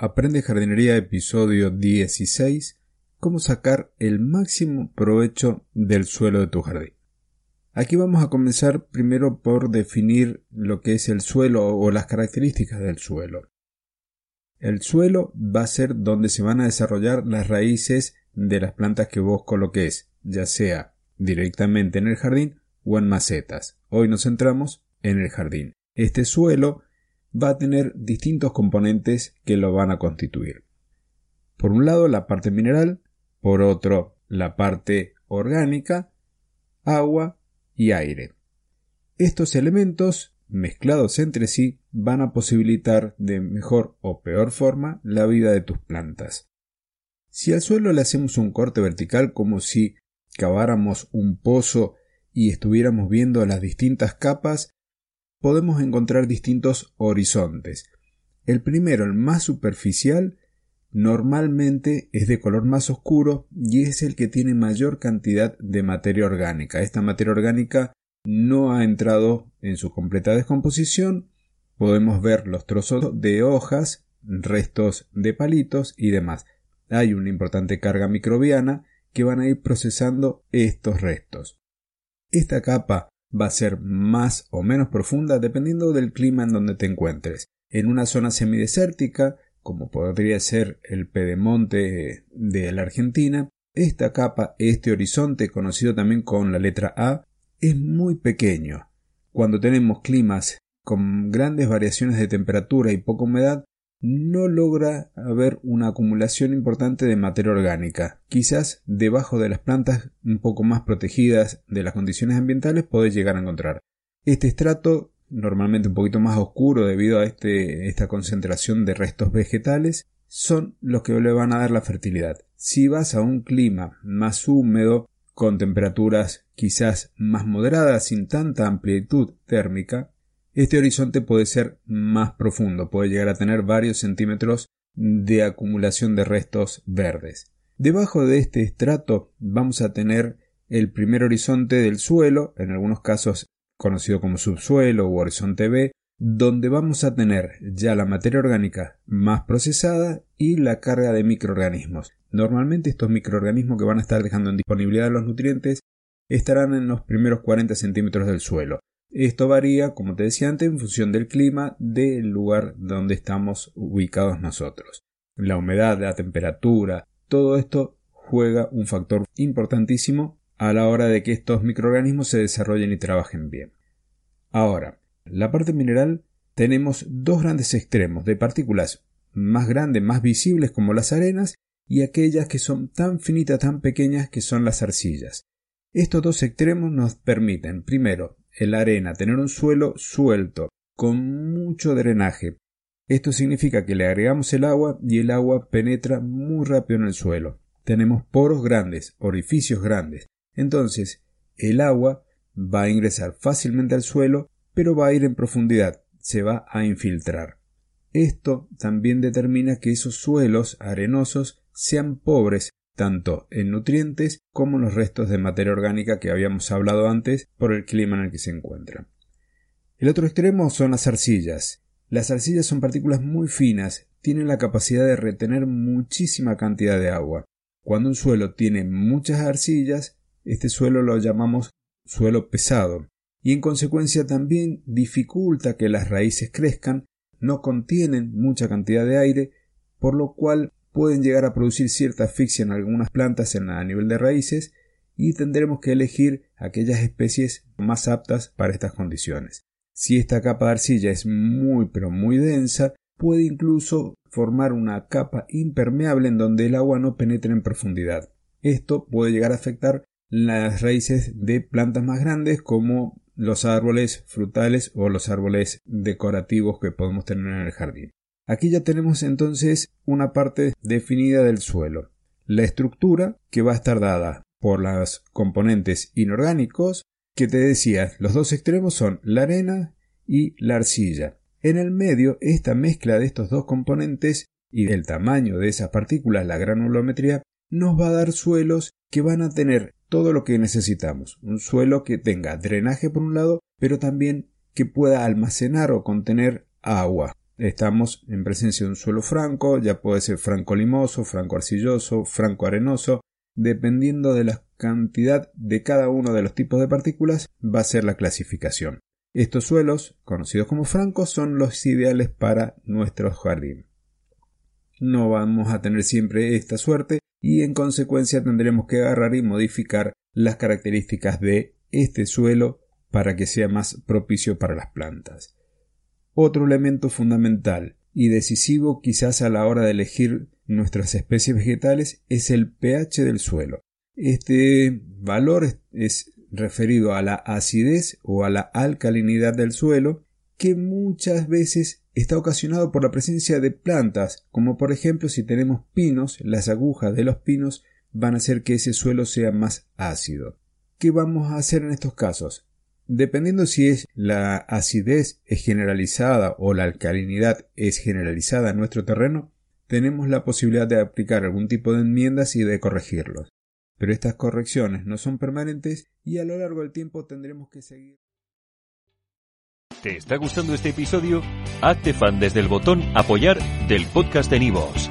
Aprende Jardinería episodio 16. Cómo sacar el máximo provecho del suelo de tu jardín. Aquí vamos a comenzar primero por definir lo que es el suelo o las características del suelo. El suelo va a ser donde se van a desarrollar las raíces de las plantas que vos coloques, ya sea directamente en el jardín o en macetas. Hoy nos centramos en el jardín. Este suelo va a tener distintos componentes que lo van a constituir. Por un lado la parte mineral, por otro la parte orgánica, agua y aire. Estos elementos, mezclados entre sí, van a posibilitar de mejor o peor forma la vida de tus plantas. Si al suelo le hacemos un corte vertical como si caváramos un pozo y estuviéramos viendo las distintas capas, podemos encontrar distintos horizontes. El primero, el más superficial, normalmente es de color más oscuro y es el que tiene mayor cantidad de materia orgánica. Esta materia orgánica no ha entrado en su completa descomposición. Podemos ver los trozos de hojas, restos de palitos y demás. Hay una importante carga microbiana que van a ir procesando estos restos. Esta capa va a ser más o menos profunda dependiendo del clima en donde te encuentres. En una zona semidesértica, como podría ser el pedemonte de la Argentina, esta capa, este horizonte, conocido también con la letra A, es muy pequeño. Cuando tenemos climas con grandes variaciones de temperatura y poca humedad, no logra haber una acumulación importante de materia orgánica. Quizás debajo de las plantas un poco más protegidas de las condiciones ambientales podés llegar a encontrar. Este estrato, normalmente un poquito más oscuro debido a este, esta concentración de restos vegetales, son los que le van a dar la fertilidad. Si vas a un clima más húmedo, con temperaturas quizás más moderadas, sin tanta amplitud térmica, este horizonte puede ser más profundo, puede llegar a tener varios centímetros de acumulación de restos verdes. Debajo de este estrato vamos a tener el primer horizonte del suelo, en algunos casos conocido como subsuelo u horizonte B, donde vamos a tener ya la materia orgánica más procesada y la carga de microorganismos. Normalmente estos microorganismos que van a estar dejando en disponibilidad los nutrientes estarán en los primeros 40 centímetros del suelo. Esto varía, como te decía antes, en función del clima del lugar donde estamos ubicados nosotros. La humedad, la temperatura, todo esto juega un factor importantísimo a la hora de que estos microorganismos se desarrollen y trabajen bien. Ahora, la parte mineral tenemos dos grandes extremos de partículas más grandes, más visibles como las arenas y aquellas que son tan finitas, tan pequeñas que son las arcillas. Estos dos extremos nos permiten, primero, en la arena, tener un suelo suelto, con mucho drenaje. Esto significa que le agregamos el agua y el agua penetra muy rápido en el suelo. Tenemos poros grandes, orificios grandes. Entonces, el agua va a ingresar fácilmente al suelo, pero va a ir en profundidad, se va a infiltrar. Esto también determina que esos suelos arenosos sean pobres tanto en nutrientes como en los restos de materia orgánica que habíamos hablado antes por el clima en el que se encuentran. El otro extremo son las arcillas. Las arcillas son partículas muy finas, tienen la capacidad de retener muchísima cantidad de agua. Cuando un suelo tiene muchas arcillas, este suelo lo llamamos suelo pesado, y en consecuencia también dificulta que las raíces crezcan, no contienen mucha cantidad de aire, por lo cual pueden llegar a producir cierta asfixia en algunas plantas a nivel de raíces y tendremos que elegir aquellas especies más aptas para estas condiciones. Si esta capa de arcilla es muy pero muy densa, puede incluso formar una capa impermeable en donde el agua no penetre en profundidad. Esto puede llegar a afectar las raíces de plantas más grandes como los árboles frutales o los árboles decorativos que podemos tener en el jardín. Aquí ya tenemos entonces una parte definida del suelo. La estructura que va a estar dada por los componentes inorgánicos que te decía, los dos extremos son la arena y la arcilla. En el medio, esta mezcla de estos dos componentes y el tamaño de esas partículas, la granulometría, nos va a dar suelos que van a tener todo lo que necesitamos. Un suelo que tenga drenaje por un lado, pero también que pueda almacenar o contener agua estamos en presencia de un suelo franco, ya puede ser franco limoso, franco arcilloso, franco arenoso, dependiendo de la cantidad de cada uno de los tipos de partículas va a ser la clasificación. Estos suelos, conocidos como francos, son los ideales para nuestro jardín. No vamos a tener siempre esta suerte y en consecuencia tendremos que agarrar y modificar las características de este suelo para que sea más propicio para las plantas. Otro elemento fundamental y decisivo quizás a la hora de elegir nuestras especies vegetales es el pH del suelo. Este valor es referido a la acidez o a la alcalinidad del suelo que muchas veces está ocasionado por la presencia de plantas, como por ejemplo si tenemos pinos, las agujas de los pinos van a hacer que ese suelo sea más ácido. ¿Qué vamos a hacer en estos casos? Dependiendo si es la acidez es generalizada o la alcalinidad es generalizada en nuestro terreno, tenemos la posibilidad de aplicar algún tipo de enmiendas y de corregirlos. Pero estas correcciones no son permanentes y a lo largo del tiempo tendremos que seguir. ¿Te está gustando este episodio? Hazte fan desde el botón Apoyar del podcast de Nivos.